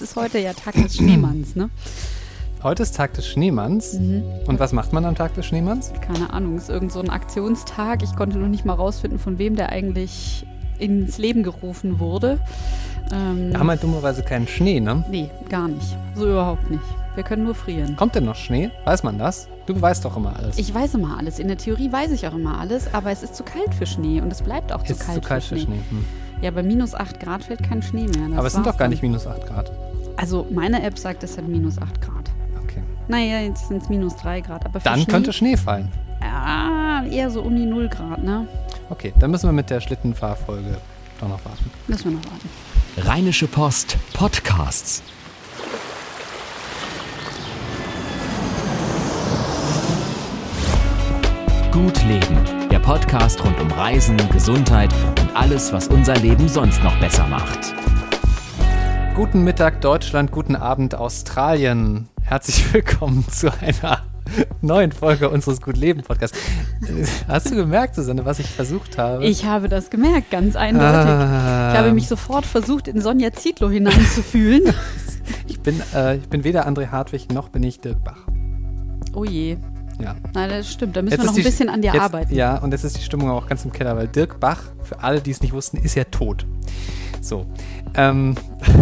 Ist heute ja Tag des Schneemanns, ne? Heute ist Tag des Schneemanns. Mhm. Und was macht man am Tag des Schneemanns? Keine Ahnung, ist irgend so ein Aktionstag. Ich konnte noch nicht mal rausfinden, von wem der eigentlich ins Leben gerufen wurde. Ähm, Wir haben halt dummerweise keinen Schnee, ne? nee, gar nicht. So überhaupt nicht. Wir können nur frieren. Kommt denn noch Schnee? Weiß man das? Du weißt doch immer alles. Ich weiß immer alles. In der Theorie weiß ich auch immer alles, aber es ist zu kalt für Schnee und es bleibt auch zu ist kalt, zu kalt für für Schnee. Schnee. Hm. Ja, bei minus 8 Grad fällt kein Schnee mehr. Das Aber es sind doch gar nicht minus 8 Grad. Also meine App sagt, es hat minus 8 Grad. Okay. Naja, jetzt sind es minus 3 Grad. Aber Dann Schnee, könnte Schnee fallen. Ja, eher so um die 0 Grad, ne? Okay, dann müssen wir mit der Schlittenfahrfolge doch noch warten. Müssen wir noch warten. Rheinische Post Podcasts. Gut Leben, der Podcast rund um Reisen, Gesundheit und alles, was unser Leben sonst noch besser macht. Guten Mittag Deutschland, guten Abend Australien. Herzlich willkommen zu einer neuen Folge unseres Gut Leben Podcasts. Hast du gemerkt, Susanne, was ich versucht habe? Ich habe das gemerkt, ganz eindeutig. Ah. Ich habe mich sofort versucht, in Sonja Zietlow hineinzufühlen. Ich bin, äh, ich bin weder André Hartwig noch bin ich Dirk Bach. oh je. Ja. Nein, das stimmt. Da müssen Jetzt wir noch ein bisschen an dir jetzt, arbeiten. Ja, und jetzt ist die Stimmung auch ganz im Keller, weil Dirk Bach, für alle, die es nicht wussten, ist ja tot. So. Ähm,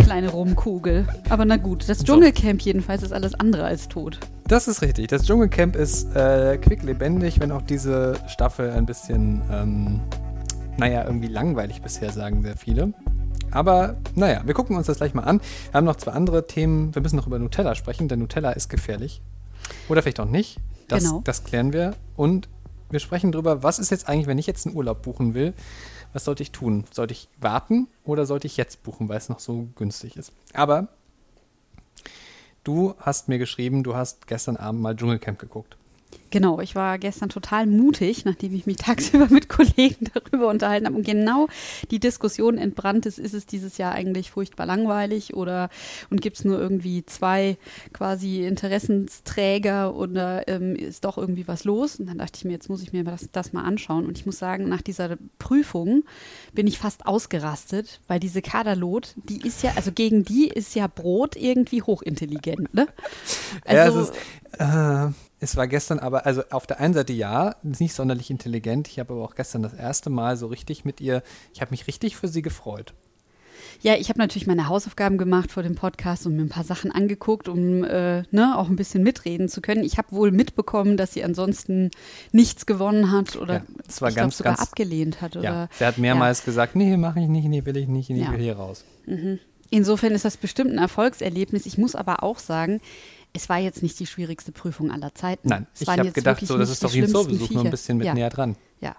Kleine Rumkugel. Aber na gut, das So. Dschungelcamp jedenfalls ist alles andere als tot. das ist richtig. Das Dschungelcamp ist äh, quicklebendig, wenn auch diese Staffel ein bisschen, ähm, naja, irgendwie langweilig bisher, sagen sehr viele. Aber naja, wir gucken uns das gleich mal an. Wir haben noch zwei andere Themen. Wir müssen noch über Nutella sprechen, denn Nutella ist gefährlich. Oder vielleicht auch nicht. Das, Genau. das klären wir. Und wir sprechen darüber, was ist jetzt eigentlich, wenn ich jetzt einen Urlaub buchen will, was sollte ich tun? Sollte ich warten oder sollte ich jetzt buchen, weil es noch so günstig ist? Aber du hast mir geschrieben, du hast gestern Abend mal Dschungelcamp geguckt. Genau, ich war gestern total mutig, nachdem ich mich tagsüber mit Kollegen darüber unterhalten habe und genau die Diskussion entbrannt ist, ist es dieses Jahr eigentlich furchtbar langweilig oder und gibt es nur irgendwie zwei quasi Interessensträger oder ähm, ist doch irgendwie was los? Und dann dachte ich mir, jetzt muss ich mir das, das mal anschauen und ich muss sagen, nach dieser Prüfung bin ich fast ausgerastet, weil diese Kaderlot, die ist ja, also gegen die ist ja Brot irgendwie hochintelligent, ne? Also, ja, es, ist, äh, es war gestern aber, also auf der einen Seite ja, nicht sonderlich intelligent. Ich habe aber auch gestern das erste Mal so richtig mit ihr, ich habe mich richtig für sie gefreut. Ja, ich habe natürlich meine Hausaufgaben gemacht vor dem Podcast und mir ein paar Sachen angeguckt, um äh, ne, auch ein bisschen mitreden zu können. Ich habe wohl mitbekommen, dass sie ansonsten nichts gewonnen hat oder Ja, das war ich glaub, ganz, sogar ganz- abgelehnt hat. Ja, Oder, sie hat mehrmals gesagt, nee, mache ich nicht, nee, will ich nicht, nee, Ja. ich will hier raus. Insofern ist das bestimmt ein Erfolgserlebnis. Ich muss aber auch sagen, es war jetzt nicht die schwierigste Prüfung aller Zeiten. Nein, es ich habe gedacht, so, das ist doch wie ein schlimmsten Zoobesuch, nur ein bisschen mit ja. näher dran. Ja,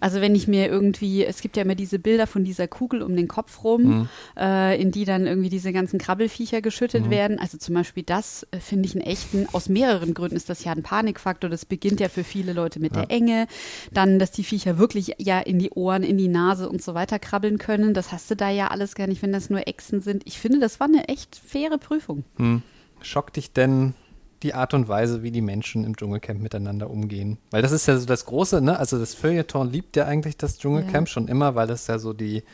also wenn ich mir irgendwie, es gibt ja immer diese Bilder von dieser Kugel um den Kopf rum, Mhm. äh, in die dann irgendwie diese ganzen Krabbelfiecher geschüttet Mhm. werden. Also zum Beispiel das äh, finde ich einen echten, aus mehreren Gründen ist das ja ein Panikfaktor. Das beginnt ja für viele Leute mit der Enge. Dann, dass die Viecher wirklich ja in die Ohren, in die Nase und so weiter krabbeln können. Das hast du da ja alles gar nicht, wenn das nur Echsen sind. Ich finde, das war eine echt faire Prüfung. Hm. Schockt dich denn die Art und Weise, wie die Menschen im Dschungelcamp miteinander umgehen? Weil das ist ja so das Große, ne? Also das Feuilleton liebt ja eigentlich das Dschungelcamp Ja. schon immer, weil das ja so die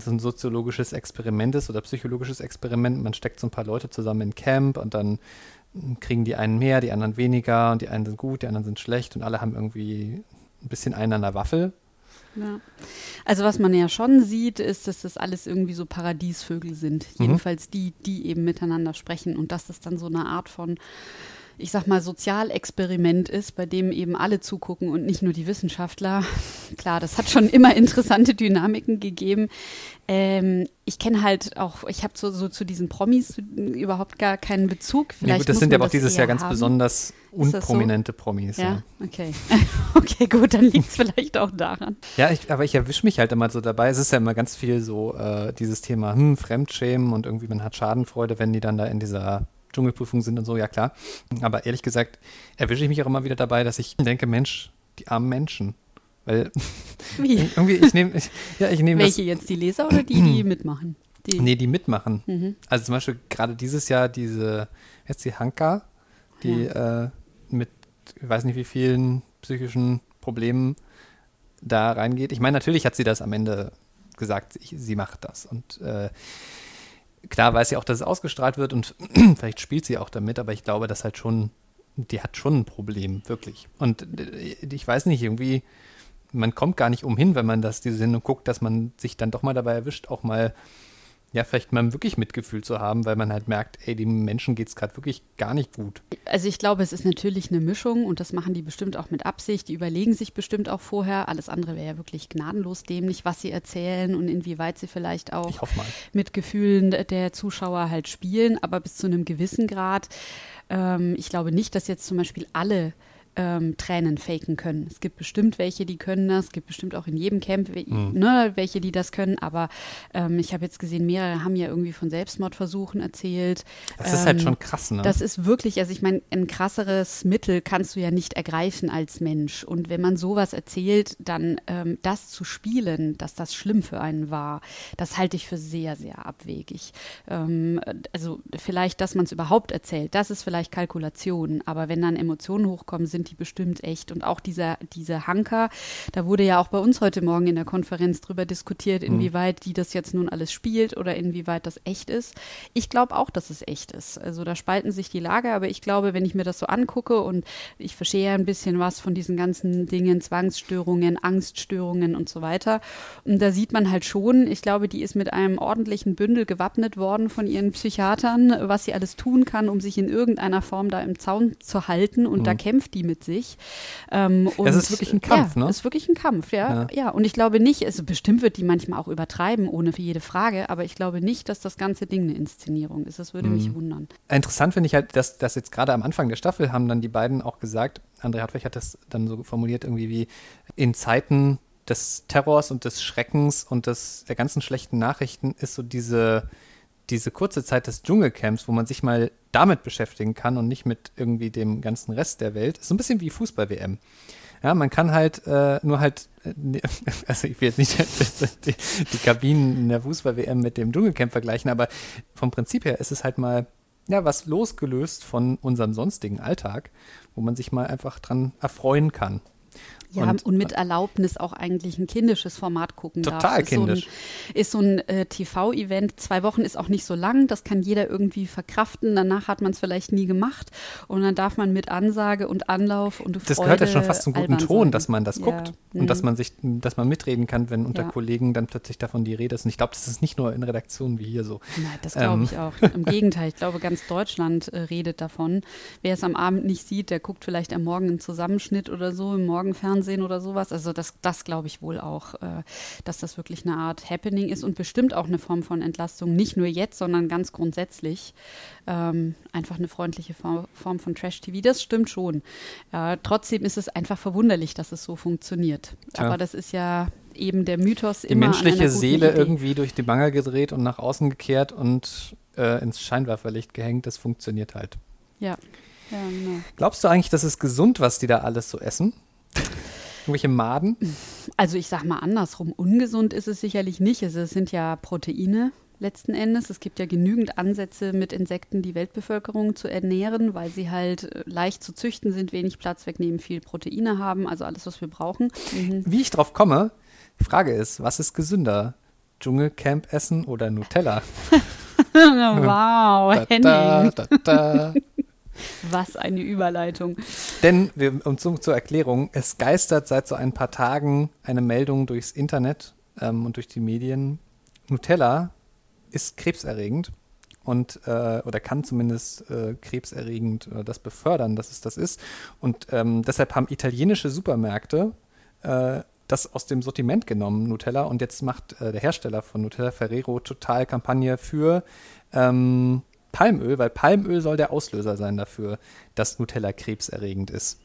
so ein soziologisches Experiment ist oder psychologisches Experiment. Man steckt so ein paar Leute zusammen in Camp und dann kriegen die einen mehr, die anderen weniger und die einen sind gut, die anderen sind schlecht und alle haben irgendwie ein bisschen einen an der Waffel. Ja. Also was man ja schon sieht, ist, dass das alles irgendwie so Paradiesvögel sind. Mhm. Jedenfalls die, die eben miteinander sprechen und dass das dann so eine Art von, ich sag mal, Sozialexperiment ist, bei dem eben alle zugucken und nicht nur die Wissenschaftler. Klar, das hat schon immer interessante Dynamiken gegeben. Ähm, ich kenne halt auch, ich habe so, so zu diesen Promis überhaupt gar keinen Bezug. Vielleicht Nee, gut, das sind ja auch dieses Jahr ganz haben. besonders das so? unprominente Promis. Ja, Ja, okay. okay, gut, dann liegt es vielleicht auch daran. ja ich, aber ich erwische mich halt immer so dabei. Es ist ja immer ganz viel so äh, dieses Thema hm, Fremdschämen und irgendwie man hat Schadenfreude, wenn die dann da in dieser Dschungelprüfung sind und so, ja klar. Aber ehrlich gesagt erwische ich mich auch immer wieder dabei, dass ich denke, Mensch, die armen Menschen. Weil Wie? irgendwie, ich nehme, ja, ich nehme das. Welche jetzt, die Leser oder die, die mitmachen? Die, Nee, die mitmachen. Mhm. Also zum Beispiel gerade dieses Jahr diese, jetzt die Hanka, die äh, mit, ich weiß nicht wie vielen psychischen Problemen da reingeht. Ich meine, natürlich hat sie das am Ende gesagt, ich, sie macht das. Und äh, klar weiß sie auch, dass es ausgestrahlt wird und vielleicht spielt sie auch damit, aber ich glaube, dass halt schon, die hat schon ein Problem, wirklich. Und äh, ich weiß nicht, irgendwie, man kommt gar nicht umhin, wenn man das, diese Sendung guckt, dass man sich dann doch mal dabei erwischt, auch mal ja, vielleicht mal wirklich Mitgefühl zu haben, weil man halt merkt, ey, dem Menschen geht es gerade wirklich gar nicht gut. Also ich glaube, es ist natürlich eine Mischung und das machen die bestimmt auch mit Absicht. Die überlegen sich bestimmt auch vorher. Alles andere wäre ja wirklich gnadenlos dämlich, was sie erzählen und inwieweit sie vielleicht auch mit Gefühlen der Zuschauer halt spielen, aber bis zu einem gewissen Grad. Ähm, ich glaube nicht, dass jetzt zum Beispiel alle ähm, Tränen faken können. Es gibt bestimmt welche, die können das. Es gibt bestimmt auch in jedem Camp mhm. ne, welche, die das können. Aber ähm, ich habe jetzt gesehen, mehrere haben ja irgendwie von Selbstmordversuchen erzählt. Das ähm, ist halt ähm, schon krass, ne? Das ist wirklich, also ich meine, ein krasseres Mittel kannst du ja nicht ergreifen als Mensch. Und wenn man sowas erzählt, dann ähm, das zu spielen, dass das schlimm für einen war, das halte ich für sehr, sehr abwegig. Ähm, also vielleicht, dass man es überhaupt erzählt, das ist vielleicht Kalkulation. Aber wenn dann Emotionen hochkommen, sind die bestimmt echt. Und auch dieser, diese Hanker, da wurde ja auch bei uns heute Morgen in der Konferenz drüber diskutiert, mhm. inwieweit die das jetzt nun alles spielt oder inwieweit das echt ist. Ich glaube auch, dass es echt ist. Also da spalten sich die Lager, aber ich glaube, wenn ich mir das so angucke und ich verstehe ja ein bisschen was von diesen ganzen Dingen, Zwangsstörungen, Angststörungen und so weiter. Und da sieht man halt schon, ich glaube, die ist mit einem ordentlichen Bündel gewappnet worden von ihren Psychiatern, was sie alles tun kann, um sich in irgendeiner Form da im Zaun zu halten. Und mhm. da kämpft die mit mit sich. Ähm, und, es ist wirklich ein Kampf, ja, ne? Es ist wirklich ein Kampf, ja. ja. ja. Und ich glaube nicht, also bestimmt wird die manchmal auch übertreiben, ohne für jede Frage, aber ich glaube nicht, dass das ganze Ding eine Inszenierung ist. Das würde mhm. mich wundern. Interessant finde ich halt, dass, dass jetzt gerade am Anfang der Staffel haben dann die beiden auch gesagt, André Hartwig hat das dann so formuliert, irgendwie wie in Zeiten des Terrors und des Schreckens und des, der ganzen schlechten Nachrichten ist so diese diese kurze Zeit des Dschungelcamps, wo man sich mal damit beschäftigen kann und nicht mit irgendwie dem ganzen Rest der Welt, ist so ein bisschen wie Fußball-WM. Ja, man kann halt äh, nur halt, äh, also ich will jetzt nicht die, die Kabinen in der Fußball-WM mit dem Dschungelcamp vergleichen, aber vom Prinzip her ist es halt mal ja, was losgelöst von unserem sonstigen Alltag, wo man sich mal einfach dran erfreuen kann. Ja, und, und, mit Erlaubnis auch eigentlich ein kindisches Format gucken total darf. Total kindisch. ist so ein, ein äh, TV-Event. Zwei Wochen ist auch nicht so lang. Das kann jeder irgendwie verkraften. Danach hat man es vielleicht nie gemacht. Und dann darf man mit Ansage und Anlauf und Das gehört ja schon fast zum guten Ton, sein. dass man das guckt. Ja. Und mhm. dass man sich, dass man mitreden kann, wenn unter ja. Kollegen dann plötzlich davon die Rede ist. Und ich glaube, das ist nicht nur in Redaktionen wie hier so. Nein, das glaube ähm. ich auch. Im Gegenteil, ich glaube, ganz Deutschland äh, redet davon. Wer es am Abend nicht sieht, der guckt vielleicht am Morgen einen Zusammenschnitt oder so, im Morgenfernsehen oder sowas. Also das, das glaube ich wohl auch, äh, dass das wirklich eine Art Happening ist und bestimmt auch eine Form von Entlastung, nicht nur jetzt, sondern ganz grundsätzlich. Ähm, einfach eine freundliche Form, Form von Trash-TV, das stimmt schon. Äh, trotzdem ist es einfach verwunderlich, dass es so funktioniert. Tja. Aber das ist ja eben der Mythos die immer. Die menschliche Seele Idee. irgendwie durch die Mangel gedreht und nach außen gekehrt und äh, ins Scheinwerferlicht gehängt, das funktioniert halt. Ja. ja genau. Glaubst du eigentlich, das ist gesund, was die da alles so essen? Irgendwelche Maden? Also ich sag mal andersrum, ungesund ist es sicherlich nicht. Also es sind ja Proteine letzten Endes. Es gibt ja genügend Ansätze, mit Insekten die Weltbevölkerung zu ernähren, weil sie halt äh, leicht zu züchten sind, wenig Platz wegnehmen, viel Proteine haben, also alles, was wir brauchen. Mhm. Wie ich drauf komme, die Frage ist, was ist gesünder? Dschungelcamp essen oder Nutella? wow, Henning. Da, da, da, was eine Überleitung. Denn, wir, um zu, zur Erklärung, es geistert seit so ein paar Tagen eine Meldung durchs Internet ähm, und durch die Medien. Nutella ist krebserregend und äh, oder kann zumindest äh, krebserregend äh, das befördern, dass es das ist. Und ähm, deshalb haben italienische Supermärkte äh, das aus dem Sortiment genommen, Nutella. Und jetzt macht äh, der Hersteller von Nutella Ferrero total Kampagne für ähm, Palmöl, weil Palmöl soll der Auslöser sein dafür, dass Nutella krebserregend ist.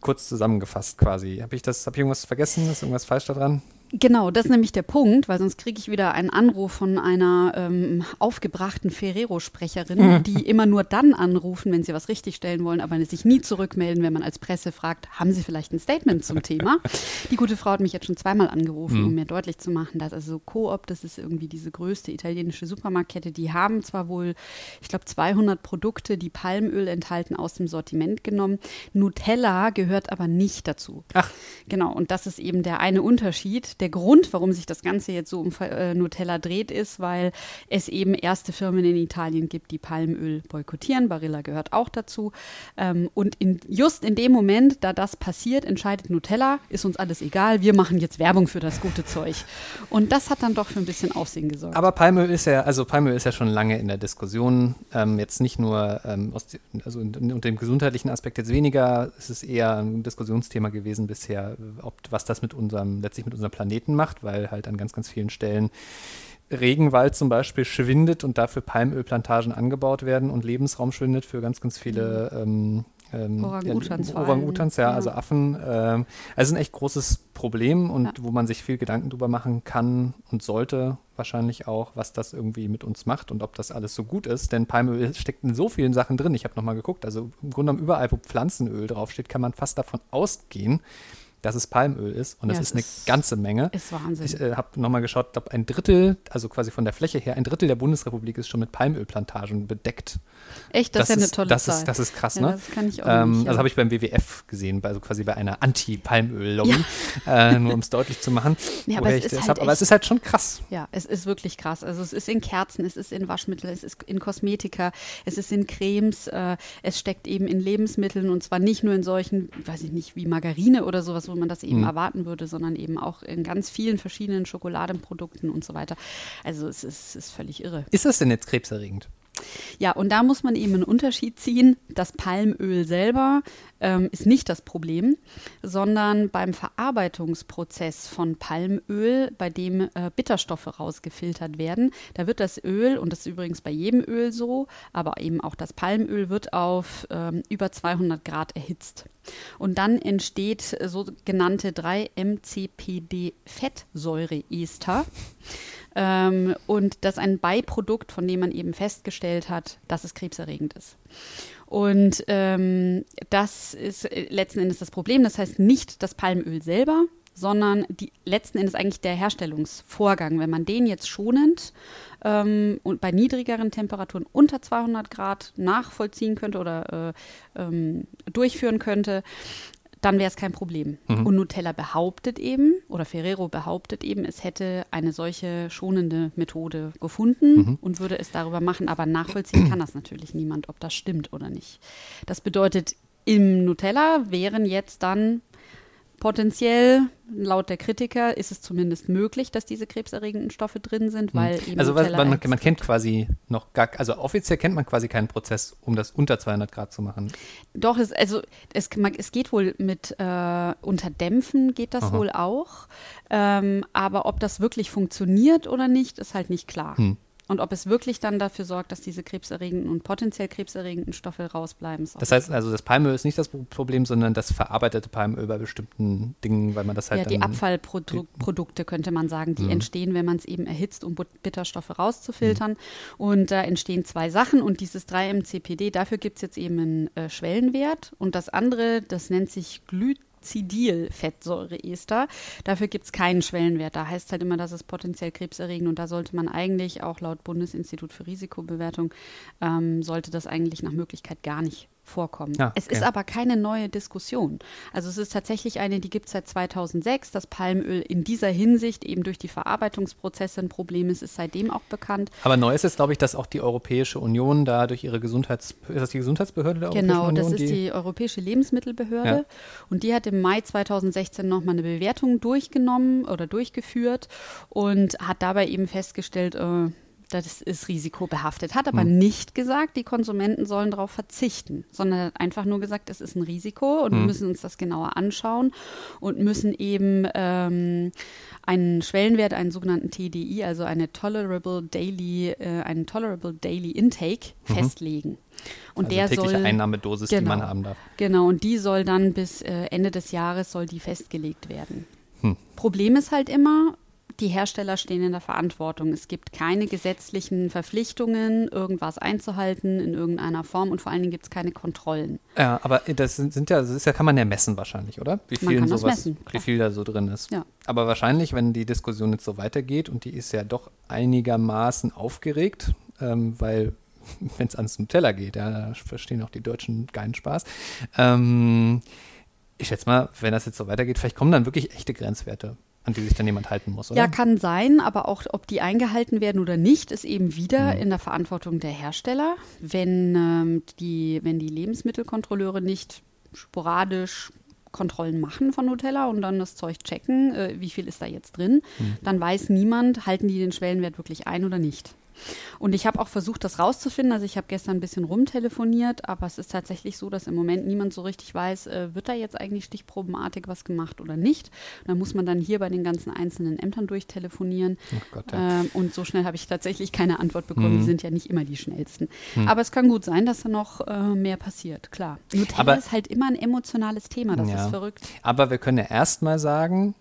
Kurz zusammengefasst quasi. Habe ich das, ich irgendwas vergessen? Ist irgendwas falsch daran? Genau, das ist nämlich der Punkt, weil sonst kriege ich wieder einen Anruf von einer ähm, aufgebrachten Ferrero-Sprecherin, mhm. die immer nur dann anrufen, wenn sie was richtigstellen wollen, aber sich nie zurückmelden, wenn man als Presse fragt, haben Sie vielleicht ein Statement zum Thema? Die gute Frau hat mich jetzt schon zweimal angerufen, mhm. um mir deutlich zu machen, dass also Coop, das ist irgendwie diese größte italienische Supermarktkette, die haben zwar wohl, ich glaube, 200 Produkte, die Palmöl enthalten, aus dem Sortiment genommen. Nutella gehört aber nicht dazu. Ach. Genau, und das ist eben der eine Unterschied der Grund, warum sich das Ganze jetzt so um äh, Nutella dreht, ist, weil es eben erste Firmen in Italien gibt, die Palmöl boykottieren. Barilla gehört auch dazu. Ähm, und in, just in dem Moment, da das passiert, entscheidet Nutella, ist uns alles egal, wir machen jetzt Werbung für das gute Zeug. Und das hat dann doch für ein bisschen Aufsehen gesorgt. Aber Palmöl ist ja, also Palmöl ist ja schon lange in der Diskussion. Ähm, jetzt nicht nur ähm, aus, also unter dem gesundheitlichen Aspekt jetzt weniger, es ist eher ein Diskussionsthema gewesen bisher, ob was das mit unserem, letztlich mit unserem Planeten macht, weil halt an ganz, ganz vielen Stellen Regenwald zum Beispiel schwindet und dafür Palmölplantagen angebaut werden und Lebensraum schwindet für ganz, ganz viele ähm, ähm, Orang-Utans. Ja, Orang-Utans, ja, ja, also Affen. Ähm, also ein echt großes Problem und ja. wo man sich viel Gedanken drüber machen kann und sollte wahrscheinlich auch, was das irgendwie mit uns macht und ob das alles so gut ist. Denn Palmöl steckt in so vielen Sachen drin. Ich habe nochmal geguckt. Also im Grunde genommen überall, wo Pflanzenöl draufsteht, kann man fast davon ausgehen, dass es Palmöl ist. Und das ja, ist eine ist, ganze Menge. Ist Wahnsinn. Ich äh, habe nochmal geschaut, ich glaube, ein Drittel, also quasi von der Fläche her, ein Drittel der Bundesrepublik ist schon mit Palmölplantagen bedeckt. Echt, das, das ist ja eine tolle das Zahl. Ist, das ist krass, ja, ne? Das kann ich auch ähm, nicht, ja. Also habe ich beim WWF gesehen, also quasi bei einer Anti-Palmöl-Lobby, äh, nur um es deutlich zu machen. Ja, aber, es ist halt aber es ist halt schon krass. Ja, es ist wirklich krass. Also es ist in Kerzen, es ist in Waschmitteln, es ist in Kosmetika, es ist in Cremes, äh, es steckt eben in Lebensmitteln und zwar nicht nur in solchen, weiß ich nicht, wie Margarine oder sowas, wo man das eben hm. erwarten würde, sondern eben auch in ganz vielen verschiedenen Schokoladenprodukten und so weiter. Also es ist, ist völlig irre. Ist das denn jetzt krebserregend? Ja, und da muss man eben einen Unterschied ziehen. Das Palmöl selber ähm, ist nicht das Problem, sondern beim Verarbeitungsprozess von Palmöl, bei dem äh, Bitterstoffe rausgefiltert werden, da wird das Öl, und das ist übrigens bei jedem Öl so, aber eben auch das Palmöl wird auf ähm, über 200 Grad erhitzt. Und dann entsteht sogenannte 3-MCPD-Fettsäureester. Ähm, und das ist ein Beiprodukt, von dem man eben festgestellt hat, dass es krebserregend ist. Und ähm, das ist äh, letzten Endes das Problem. Das heißt nicht das Palmöl selber, sondern die, letzten Endes eigentlich der Herstellungsvorgang. Wenn man den jetzt schonend ähm, und bei niedrigeren Temperaturen unter 200 Grad nachvollziehen könnte oder äh, ähm, durchführen könnte, dann wäre es kein Problem. Mhm. Und Nutella behauptet eben, oder Ferrero behauptet eben, es hätte eine solche schonende Methode gefunden mhm. und würde es darüber machen, aber nachvollziehen kann das natürlich niemand, ob das stimmt oder nicht. Das bedeutet, im Nutella wären jetzt dann potenziell, laut der Kritiker, ist es zumindest möglich, dass diese krebserregenden Stoffe drin sind, hm. weil eben Also was, man, man, kennt quasi noch gar, also offiziell kennt man quasi keinen Prozess, um das unter 200 Grad zu machen. Doch, es, also es, es geht wohl mit äh, Unterdämpfen geht das Aha. wohl auch, ähm, aber ob das wirklich funktioniert oder nicht, ist halt nicht klar. Hm. Und ob es wirklich dann dafür sorgt, dass diese krebserregenden und potenziell krebserregenden Stoffe rausbleiben. Das heißt also, das Palmöl ist nicht das Problem, sondern das verarbeitete Palmöl bei bestimmten Dingen, weil man das halt. Ja, die Abfallprodukte könnte man sagen, die mhm. entstehen, wenn man es eben erhitzt, um Bitterstoffe rauszufiltern. Mhm. Und da entstehen zwei Sachen und dieses 3-MCPD, dafür gibt es jetzt eben einen äh, Schwellenwert. Und das andere, das nennt sich Glyt Cidilfettsäureester. Dafür gibt es keinen Schwellenwert. Da heißt halt immer, dass es potenziell krebserregend und da sollte man eigentlich auch laut Bundesinstitut für Risikobewertung ähm, sollte das eigentlich nach Möglichkeit gar nicht vorkommen. Ah, okay. Es ist aber keine neue Diskussion. Also es ist tatsächlich eine, die gibt es seit 2006. Das Palmöl in dieser Hinsicht eben durch die Verarbeitungsprozesse ein Problem ist, ist seitdem auch bekannt. Aber neu ist jetzt, glaube ich, dass auch die Europäische Union da durch ihre Gesundheits... Ist das die Gesundheitsbehörde der genau, Europäischen Union? Genau, das ist die, die Europäische Lebensmittelbehörde. Ja. Und die hat im Mai 2016 nochmal eine Bewertung durchgenommen oder durchgeführt und hat dabei eben festgestellt, äh, das ist risikobehaftet. Hat aber mhm. nicht gesagt, die Konsumenten sollen darauf verzichten, sondern hat einfach nur gesagt, es ist ein Risiko und mhm. wir müssen uns das genauer anschauen und müssen eben ähm, einen Schwellenwert, einen sogenannten TDI, also eine Tolerable Daily, äh, einen Tolerable Daily Intake mhm. festlegen. Und also der tägliche soll, Einnahmedosis, genau, die man haben darf. Genau, und die soll dann bis äh, Ende des Jahres soll die festgelegt werden. Hm. Problem ist halt immer, die Hersteller stehen in der Verantwortung. Es gibt keine gesetzlichen Verpflichtungen, irgendwas einzuhalten in irgendeiner Form und vor allen Dingen gibt es keine Kontrollen. Ja, aber das sind ja, das ist ja, kann man ja messen wahrscheinlich, oder? Wie viel man kann sowas, messen, wie viel da so drin ist. Ja. Aber wahrscheinlich, wenn die Diskussion jetzt so weitergeht und die ist ja doch einigermaßen aufgeregt, ähm, weil wenn es ans Nutella geht, ja, da verstehen auch die Deutschen keinen Spaß. Ähm, ich schätze mal, wenn das jetzt so weitergeht, vielleicht kommen dann wirklich echte Grenzwerte an die sich dann jemand halten muss, oder? Ja, kann sein, aber auch, ob die eingehalten werden oder nicht, ist eben wieder in der Verantwortung der Hersteller. Wenn, ähm, die, wenn die Lebensmittelkontrolleure nicht sporadisch Kontrollen machen von Nutella und dann das Zeug checken, äh, wie viel ist da jetzt drin, dann weiß niemand, halten die den Schwellenwert wirklich ein oder nicht. Und ich habe auch versucht, das rauszufinden. Also ich habe gestern ein bisschen rumtelefoniert, aber es ist tatsächlich so, dass im Moment niemand so richtig weiß, äh, wird da jetzt eigentlich stichprobenartig was gemacht oder nicht. Da muss man dann hier bei den ganzen einzelnen Ämtern durchtelefonieren. Oh Gott, ja. Ähm, und so schnell habe ich tatsächlich keine Antwort bekommen. Die sind ja nicht immer die schnellsten. Aber es kann gut sein, dass da noch äh, mehr passiert, klar. Nutella Aber- ist halt immer ein emotionales Thema, das Ja. ist verrückt. Aber wir können ja erstmal sagen,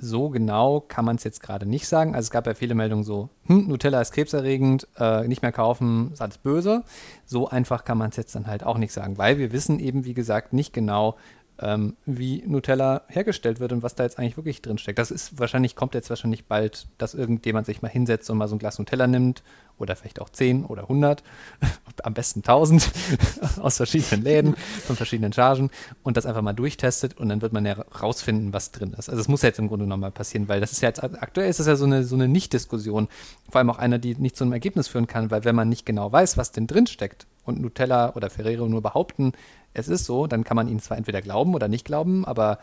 so genau kann man es jetzt gerade nicht sagen. Also es gab ja viele Meldungen so, hm, Nutella ist krebserregend, äh, nicht mehr kaufen, ist alles böse. So einfach kann man es jetzt dann halt auch nicht sagen, weil wir wissen eben, wie gesagt, nicht genau, ähm, wie Nutella hergestellt wird und was da jetzt eigentlich wirklich drin steckt. Das ist wahrscheinlich, kommt jetzt wahrscheinlich bald, dass irgendjemand sich mal hinsetzt und mal so ein Glas Nutella nimmt oder vielleicht auch 10 oder 100, am besten 1000 aus verschiedenen Läden, von verschiedenen Chargen und das einfach mal durchtestet und dann wird man ja rausfinden, was drin ist. Also es muss jetzt im Grunde genommen mal passieren, weil das ist ja jetzt, aktuell ist das ja so eine, so eine Nicht-Diskussion, vor allem auch einer, die nicht zu einem Ergebnis führen kann, weil wenn man nicht genau weiß, was denn drin steckt und Nutella oder Ferrero nur behaupten, es ist so, dann kann man ihnen zwar entweder glauben oder nicht glauben, aber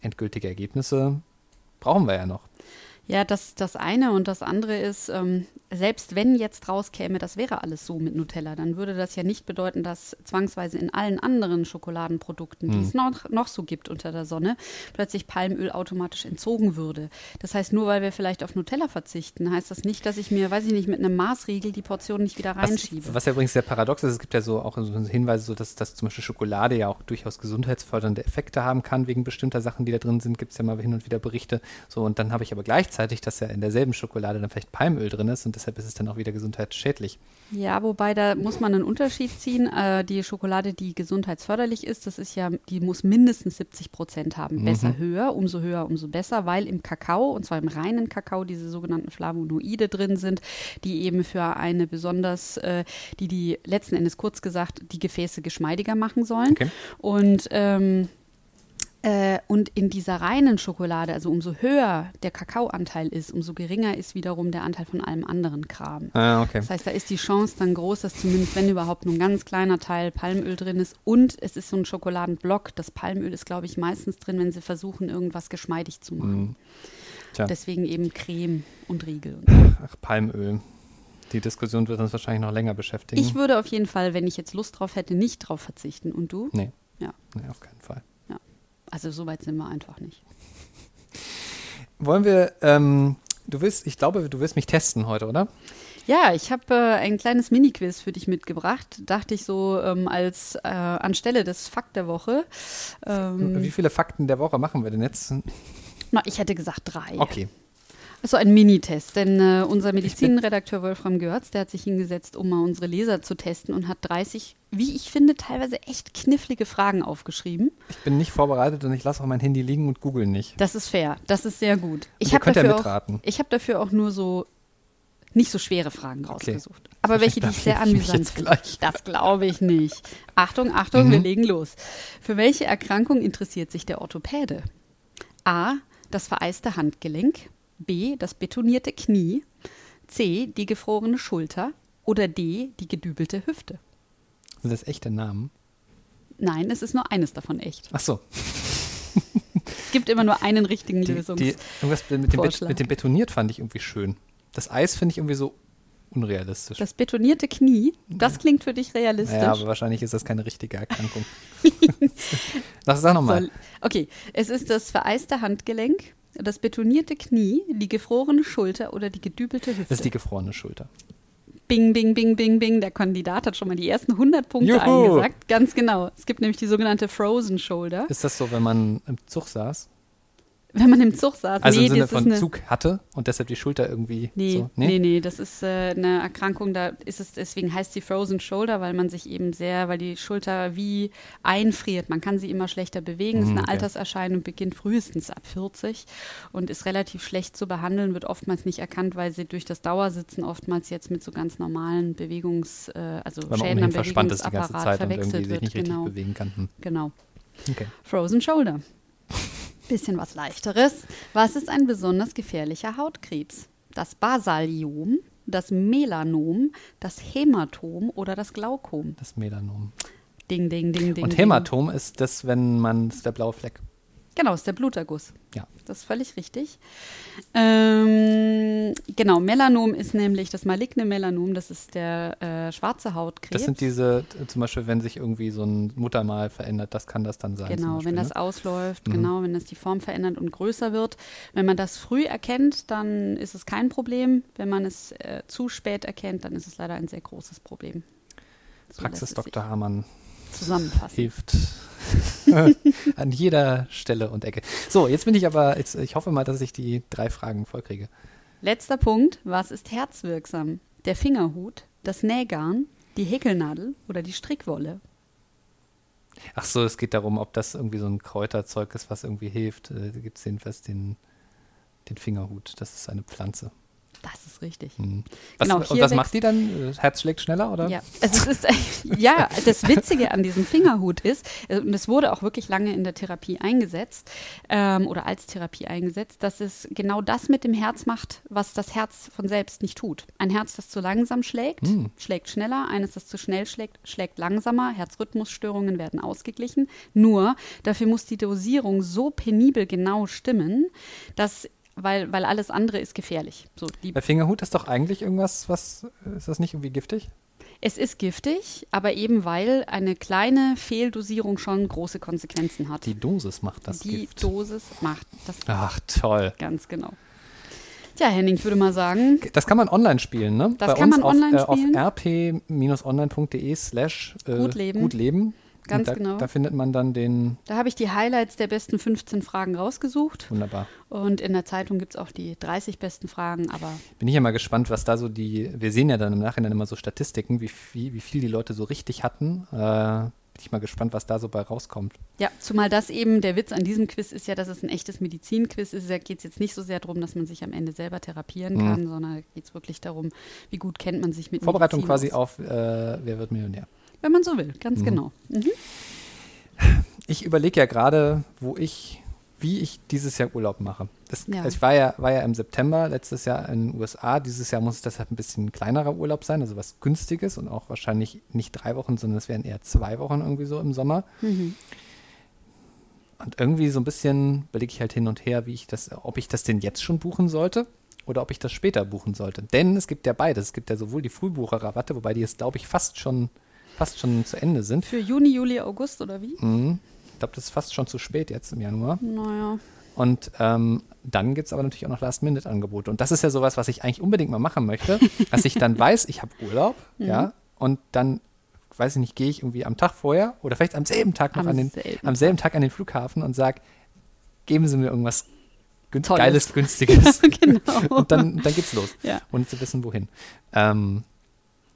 endgültige Ergebnisse brauchen wir ja noch. Ja, das das eine und das andere ist, ähm, selbst wenn jetzt rauskäme, das wäre alles so mit Nutella, dann würde das ja nicht bedeuten, dass zwangsweise in allen anderen Schokoladenprodukten, die es noch, noch so gibt unter der Sonne, plötzlich Palmöl automatisch entzogen würde. Das heißt, nur weil wir vielleicht auf Nutella verzichten, heißt das nicht, dass ich mir, weiß ich nicht, mit einem Maßriegel die Portion nicht wieder reinschiebe. Was, was ja übrigens sehr paradox ist, es gibt ja so auch so Hinweise, so dass, dass zum Beispiel Schokolade ja auch durchaus gesundheitsfördernde Effekte haben kann, wegen bestimmter Sachen, die da drin sind, gibt es ja mal hin und wieder Berichte. So, und dann habe ich aber gleichzeitig, dass ja in derselben Schokolade dann vielleicht Palmöl drin ist und deshalb ist es dann auch wieder gesundheitsschädlich. Ja, wobei da muss man einen Unterschied ziehen. Äh, die Schokolade, die gesundheitsförderlich ist, das ist ja, die muss mindestens 70 Prozent haben. Besser höher, umso höher, umso besser, weil im Kakao, und zwar im reinen Kakao, diese sogenannten Flavonoide drin sind, die eben für eine besonders, äh, die die letzten Endes kurz gesagt, die Gefäße geschmeidiger machen sollen. Okay. Und ähm, äh, und in dieser reinen Schokolade, also umso höher der Kakaoanteil ist, umso geringer ist wiederum der Anteil von allem anderen Kram. Ah, okay. Das heißt, da ist die Chance dann groß, dass zumindest, wenn überhaupt nur ein ganz kleiner Teil Palmöl drin ist und es ist so ein Schokoladenblock. Das Palmöl ist, glaube ich, meistens drin, wenn sie versuchen, irgendwas geschmeidig zu machen. Mhm. Deswegen eben Creme und Riegel. Ach, Palmöl. Die Diskussion wird uns wahrscheinlich noch länger beschäftigen. Ich würde auf jeden Fall, wenn ich jetzt Lust drauf hätte, nicht drauf verzichten. Und du? nee, Ja. nee, auf keinen Fall. Also so weit sind wir einfach nicht. Wollen wir, ähm, du willst, ich glaube, du willst mich testen heute, oder? Ja, ich habe äh, ein kleines Mini-Quiz für dich mitgebracht. Dachte ich so ähm, als äh, anstelle des Fakt der Woche. Ähm, Wie viele Fakten der Woche machen wir denn jetzt? na, ich hätte gesagt drei. Okay. Also ein Minitest, denn äh, unser Medizinredakteur Wolfram Görz, der hat sich hingesetzt, um mal unsere Leser zu testen und hat 30, wie ich finde, teilweise echt knifflige Fragen aufgeschrieben. Ich bin nicht vorbereitet und ich lasse auch mein Handy liegen und google nicht. Das ist fair, das ist sehr gut. Ich ihr habe könnt ja dafür, auch, mitraten. ich hab dafür auch nur so nicht so schwere Fragen rausgesucht. Aber welche, die ich sehr amüsant finde. Das glaube ich nicht. Achtung, Achtung, wir Mhm. legen los. Für welche Erkrankung interessiert sich der Orthopäde? A. Das vereiste Handgelenk. B. Das betonierte Knie. C. Die gefrorene Schulter. Oder D. Die gedübelte Hüfte. Sind das echte Namen? Nein, es ist nur eines davon echt. Ach so. Es gibt immer nur einen richtigen Die, Lösungs. die, irgendwas mit dem, Bet mit dem Betoniert fand ich irgendwie schön. Das Eis finde ich irgendwie so unrealistisch. das betonierte Knie, das klingt für dich realistisch. naja, aber wahrscheinlich ist das keine richtige Erkrankung. sag, sag nochmal. Okay, es ist das vereiste Handgelenk, das betonierte Knie, die gefrorene Schulter oder die gedübelte Hüfte. Das ist die gefrorene Schulter. Bing, bing, bing, bing, bing. Der Kandidat hat schon mal die ersten 100 Punkte Juhu. eingesagt. Ganz genau. Es gibt nämlich die sogenannte Frozen Shoulder. Ist das so, wenn man im Zug saß? Wenn man im Zug saß. Also nee, im Sinne ist von eine, Zug hatte und deshalb die Schulter irgendwie Nee, so. nee, nee, das ist äh, eine Erkrankung, da ist es, deswegen heißt sie Frozen Shoulder, weil man sich eben sehr, weil die Schulter wie einfriert. Man kann sie immer schlechter bewegen. ist Mhm, eine okay. Alterserscheinung, beginnt frühestens ab 40 und ist relativ schlecht zu behandeln, wird oftmals nicht erkannt, weil sie durch das Dauersitzen oftmals jetzt mit so ganz normalen Bewegungs-, äh, also Weil Schäden am verspannt ist die ganze Bewegungsapparat Zeit und irgendwie verwechselt sich wird. nicht richtig Genau, bewegen kann. Hm. genau. Okay. Frozen Shoulder. Bisschen was leichteres. Was ist ein besonders gefährlicher Hautkrebs? Das Basaliom, das Melanom, das Hämatom oder das Glaukom? Das Melanom. Ding, ding, ding, ding. Und ding. Hämatom ist das, wenn man, der blaue Fleck. Genau, ist der Bluterguss. Ja. Das ist völlig richtig. Ähm, genau, Melanom ist nämlich das maligne Melanom, das ist der äh, schwarze Hautkrebs. Das sind diese, zum Beispiel, wenn sich irgendwie so ein Muttermal verändert, das kann das dann sein. Genau, Beispiel, wenn das ne? ausläuft, Mhm. genau, wenn das die Form verändert und größer wird. Wenn man das früh erkennt, dann ist es kein Problem. Wenn man es äh, zu spät erkennt, dann ist es leider ein sehr großes Problem. So Praxis Dr. Hamann Zusammenfassen. hilft an jeder Stelle und Ecke. So, jetzt bin ich aber, jetzt, ich hoffe mal, dass ich die drei Fragen vollkriege. Letzter Punkt. Was ist herzwirksam? Der Fingerhut, das Nähgarn, die Häkelnadel oder die Strickwolle? Ach so, es geht darum, ob das irgendwie so ein Kräuterzeug ist, was irgendwie hilft. Äh, Da gibt es jedenfalls den, den Fingerhut. Das ist eine Pflanze. Das ist richtig. Hm. Was, Genau, und was macht die dann? Äh, Herz schlägt schneller, oder? Ja, also es ist, ja, das Witzige an diesem Fingerhut ist, äh, und es wurde auch wirklich lange in der Therapie eingesetzt ähm, oder als Therapie eingesetzt, dass es genau das mit dem Herz macht, was das Herz von selbst nicht tut. Ein Herz, das zu langsam schlägt, Hm. schlägt schneller, eines, das zu schnell schlägt, schlägt langsamer, Herzrhythmusstörungen werden ausgeglichen. Nur dafür muss die Dosierung so penibel genau stimmen, dass weil, weil alles andere ist gefährlich. So, die Bei Fingerhut ist doch eigentlich irgendwas, was, ist das nicht irgendwie giftig? Es ist giftig, aber eben weil eine kleine Fehldosierung schon große Konsequenzen hat. Die Dosis macht das Die Gift. Dosis macht das Ach, toll. ganz genau. Tja, Henning, ich würde mal sagen, Das kann man online spielen, ne? Das Bei kann man online auf, spielen. Äh, auf rp-online.de slash äh, Gut leben. Gut leben. Ganz da, genau. Da findet man dann den, da habe ich die Highlights der besten 15 Fragen rausgesucht. wunderbar. Und in der Zeitung gibt es auch die 30 besten Fragen, aber Bin ich ja mal gespannt, was da so die, wir sehen ja dann im Nachhinein immer so Statistiken, wie viel, wie viel die Leute so richtig hatten. Äh, bin ich mal gespannt, was da so bei rauskommt. ja, zumal das eben der Witz an diesem Quiz ist ja, dass es ein echtes Medizinquiz ist. Da geht es jetzt nicht so sehr darum, dass man sich am Ende selber therapieren Mhm. kann, sondern da geht es wirklich darum, wie gut kennt man sich mit Vorbereitung Medizin quasi aus. auf äh, Wer wird Millionär. Wenn man so will, ganz Mhm. genau. Mhm. Ich überlege ja gerade, wo ich, wie ich dieses Jahr Urlaub mache. Das, Ja. Ich war ja, war ja im September letztes Jahr in den USA. Dieses Jahr muss es deshalb ein bisschen kleinerer Urlaub sein, also was Günstiges und auch wahrscheinlich nicht drei Wochen, sondern es wären eher zwei Wochen irgendwie so im Sommer. Mhm. Und irgendwie so ein bisschen überlege ich halt hin und her, wie ich das, ob ich das denn jetzt schon buchen sollte oder ob ich das später buchen sollte. Denn es gibt ja beides. Es gibt ja sowohl die Frühbucherrabatte, wobei die jetzt, glaube ich, fast schon, fast schon zu Ende sind. Für Juni, Juli, August oder wie? Mhm. Ich glaube, das ist fast schon zu spät jetzt im Januar. Naja. Und ähm, dann gibt es aber natürlich auch noch Last-Minute-Angebote. Und das ist ja sowas, was ich eigentlich unbedingt mal machen möchte, dass ich dann weiß, ich habe Urlaub, Mhm. ja, und dann, weiß ich nicht, gehe ich irgendwie am Tag vorher oder vielleicht am selben Tag noch Am an den, selben am selben Tag an den Flughafen und sage, geben Sie mir irgendwas Tolles. Geiles, Günstiges. genau. und dann, dann geht's los. Ja. Und zu wissen, wohin. Ähm,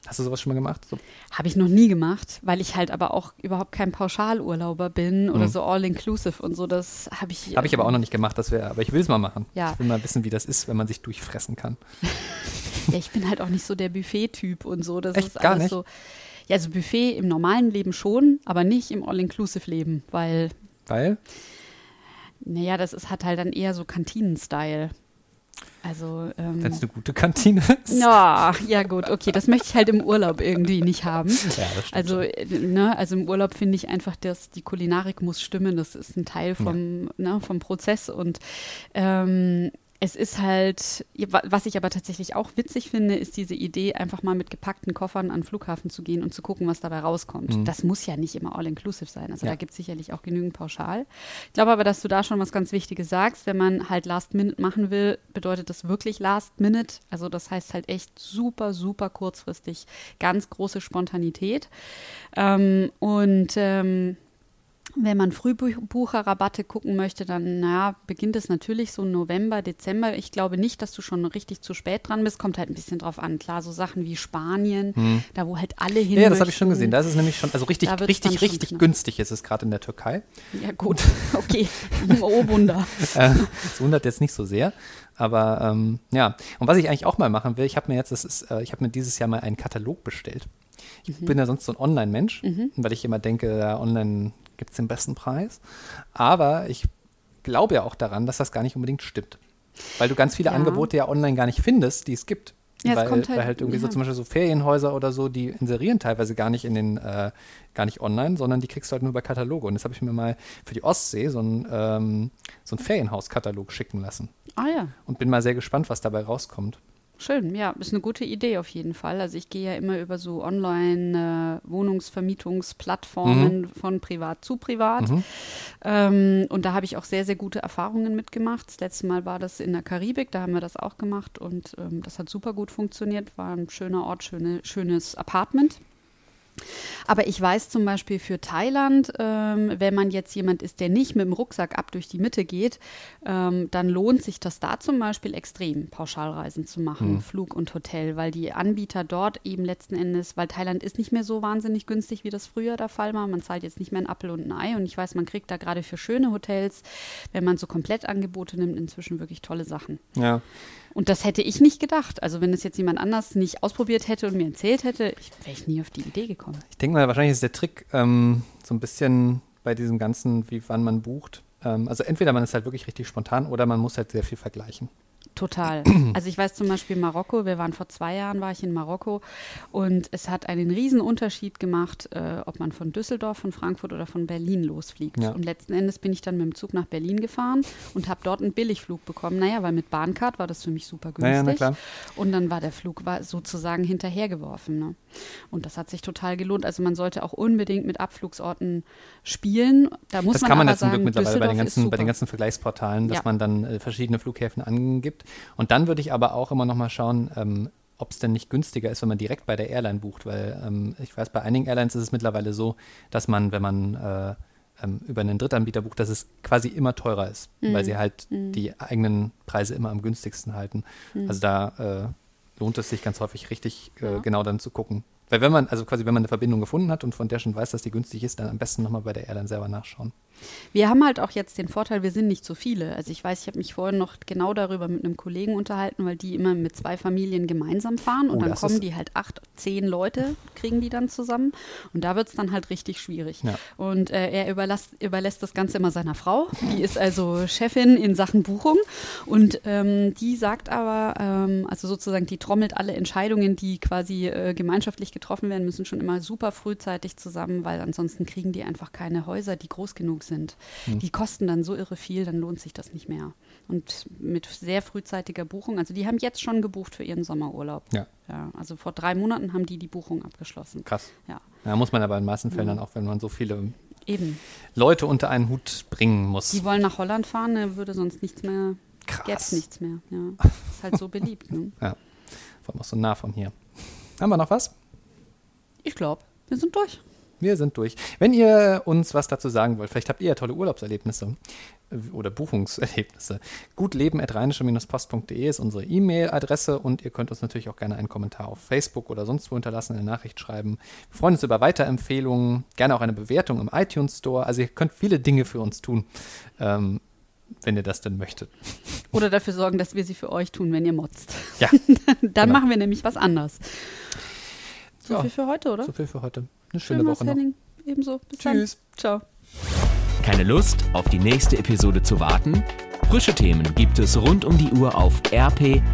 hast du sowas schon mal gemacht? So, Habe ich noch nie gemacht, weil ich halt aber auch überhaupt kein Pauschalurlauber bin oder Mhm. so all-inclusive und so. Das habe ich. habe ich aber auch noch nicht gemacht, das wäre, aber ich will es mal machen. Ja. Ich will mal wissen, wie das ist, wenn man sich durchfressen kann. Ja, ich bin halt auch nicht so der Buffet-Typ und so. Das Echt? ist Gar alles nicht? so. Ja, also Buffet im normalen Leben schon, aber nicht im All-Inclusive-Leben, weil, Weil? naja, das ist, hat halt dann eher so Kantinen-Style. Also, ähm, Wenn es eine gute Kantine ist. ja, ja gut, okay, das möchte ich halt im Urlaub irgendwie nicht haben. Ja, das stimmt Also, äh, ne, also im Urlaub finde ich einfach, dass die Kulinarik muss stimmen. Das ist ein Teil vom, ne, vom Prozess. Und ähm, es ist halt, was ich aber tatsächlich auch witzig finde, ist diese Idee, einfach mal mit gepackten Koffern an den Flughafen zu gehen und zu gucken, was dabei rauskommt. Mhm. Das muss ja nicht immer all-inclusive sein. Also Ja. da gibt es sicherlich auch genügend pauschal. Ich glaube aber, dass du da schon was ganz Wichtiges sagst. Wenn man halt Last Minute machen will, bedeutet das wirklich Last Minute. Also das heißt halt echt super, super kurzfristig, ganz große Spontanität. Ähm, und ähm, wenn man Frühbucherrabatte gucken möchte, dann naja, beginnt es natürlich so November, Dezember. Ich glaube nicht, dass du schon richtig zu spät dran bist. Kommt halt ein bisschen drauf an. Klar, so Sachen wie Spanien, da wo halt alle hin Hm. Ja, das habe ich schon gesehen. Da ist es nämlich schon, also richtig, richtig, richtig knapp. günstig ist es gerade in der Türkei. Ja, gut. Okay. Oh, Wunder. Äh, Das wundert jetzt nicht so sehr. Aber ähm, ja, und was ich eigentlich auch mal machen will, ich habe mir jetzt, das ist, äh, ich habe mir dieses Jahr mal einen Katalog bestellt. Ich Mhm. bin ja sonst so ein Online-Mensch, weil ich immer denke, online gibt es den besten Preis. Aber ich glaube ja auch daran, dass das gar nicht unbedingt stimmt. Weil du ganz viele Ja. Angebote ja online gar nicht findest, die es gibt. Ja, weil, halt- weil halt irgendwie so ja. zum Beispiel so Ferienhäuser oder so, die inserieren teilweise gar nicht in den, äh, gar nicht online, sondern die kriegst du halt nur über Kataloge. Und jetzt habe ich mir mal für die Ostsee so ein, ähm, so ein Ferienhauskatalog schicken lassen. Ah ja. Und bin mal sehr gespannt, was dabei rauskommt. Schön, ja, ist eine gute Idee auf jeden Fall. Also ich gehe ja immer über so Online-Wohnungsvermietungsplattformen von privat zu privat. Mhm. Ähm, und da habe ich auch sehr, sehr gute Erfahrungen mitgemacht. Das letzte Mal war das in der Karibik, da haben wir das auch gemacht und ähm, das hat super gut funktioniert. War ein schöner Ort, schöne, schönes Apartment. Aber ich weiß zum Beispiel für Thailand, ähm, wenn man jetzt jemand ist, der nicht mit dem Rucksack ab durch die Mitte geht, ähm, dann lohnt sich das da zum Beispiel extrem, Pauschalreisen zu machen, Flug und Hotel, weil die Anbieter dort eben letzten Endes, weil Thailand ist nicht mehr so wahnsinnig günstig, wie das früher der Fall war. Man zahlt jetzt nicht mehr ein Apfel und ein Ei und ich weiß, man kriegt da gerade für schöne Hotels, wenn man so Komplettangebote nimmt, inzwischen wirklich tolle Sachen. Ja. Und das hätte ich nicht gedacht. Also wenn es jetzt jemand anders nicht ausprobiert hätte und mir erzählt hätte, wäre ich nie auf die Idee gekommen. Ich denke mal, wahrscheinlich ist der Trick ähm, so ein bisschen bei diesem ganzen, wie wann man bucht. Ähm, also entweder man ist halt wirklich richtig spontan oder man muss halt sehr viel vergleichen. Total. Also ich weiß zum Beispiel Marokko, wir waren vor zwei Jahren, war ich in Marokko und es hat einen riesen Unterschied gemacht, äh, ob man von Düsseldorf, von Frankfurt oder von Berlin losfliegt. Ja. Und letzten Endes bin ich dann mit dem Zug nach Berlin gefahren und habe dort einen Billigflug bekommen. Naja, weil mit Bahncard war das für mich super günstig. Naja. Und dann war der Flug war sozusagen hinterhergeworfen. Ne? Und das hat sich total gelohnt. Also man sollte auch unbedingt mit Abflugsorten spielen. Da muss das man kann man jetzt zum sagen, Glück mittlerweile bei den, ganzen, bei den ganzen Vergleichsportalen, dass Ja. man dann äh, verschiedene Flughäfen angibt. Und dann würde ich aber auch immer noch mal schauen, ähm, ob es denn nicht günstiger ist, wenn man direkt bei der Airline bucht, weil ähm, ich weiß, bei einigen Airlines ist es mittlerweile so, dass man, wenn man äh, ähm, über einen Drittanbieter bucht, dass es quasi immer teurer ist, Mhm. weil sie halt die eigenen Preise immer am günstigsten halten. Mhm. Also da äh, lohnt es sich ganz häufig richtig äh, Ja. genau dann zu gucken. Weil wenn man, also quasi wenn man eine Verbindung gefunden hat und von der schon weiß, dass die günstig ist, dann am besten nochmal bei der Airline selber nachschauen. Wir haben halt auch jetzt den Vorteil, wir sind nicht so viele. Also ich weiß, ich habe mich vorhin noch genau darüber mit einem Kollegen unterhalten, weil die immer mit zwei Familien gemeinsam fahren und Oh, dann kommen die halt acht, zehn Leute, kriegen die dann zusammen und da wird es dann halt richtig schwierig. Ja. Und äh, er überlässt, überlässt das Ganze immer seiner Frau, die ist also Chefin in Sachen Buchung und ähm, die sagt aber, ähm, also sozusagen, die trommelt alle Entscheidungen, die quasi äh, gemeinschaftlich getroffen werden müssen, schon immer super frühzeitig zusammen, weil ansonsten kriegen die einfach keine Häuser, die groß genug sind. Hm. Die kosten dann so irre viel, dann lohnt sich das nicht mehr. Und mit sehr frühzeitiger Buchung, also die haben jetzt schon gebucht für ihren Sommerurlaub. Ja. Ja, also vor drei Monaten haben die die Buchung abgeschlossen. Krass. Ja, Da muss man aber in den meisten Fällen dann auch, wenn man so viele eben. Leute unter einen Hut bringen muss. Die wollen nach Holland fahren, da würde sonst nichts mehr, gäbe Krass. nichts mehr. Ja, ist halt so beliebt. Ne? Ja. Vor allem auch so nah von hier. Haben wir noch was? Ich glaube, wir sind durch. Wir sind durch. Wenn ihr uns was dazu sagen wollt, vielleicht habt ihr ja tolle Urlaubserlebnisse äh, oder Buchungserlebnisse. gutleben.rheinische-post.de ist unsere E-Mail-Adresse und ihr könnt uns natürlich auch gerne einen Kommentar auf Facebook oder sonst wo hinterlassen, eine Nachricht schreiben. Wir freuen uns über Weiterempfehlungen, gerne auch eine Bewertung im iTunes Store. Also ihr könnt viele Dinge für uns tun, ähm, wenn ihr das denn möchtet. Oder dafür sorgen, dass wir sie für euch tun, wenn ihr motzt. Ja, Dann Genau. machen wir nämlich was anderes. So Ja, viel für heute, oder? so viel für heute. Eine schöne Schön, Woche noch. Henning. Ebenso. Bis Tschüss. dann. Ciao. Keine Lust, auf die nächste Episode zu warten? Frische Themen gibt es rund um die Uhr auf rp-online.de.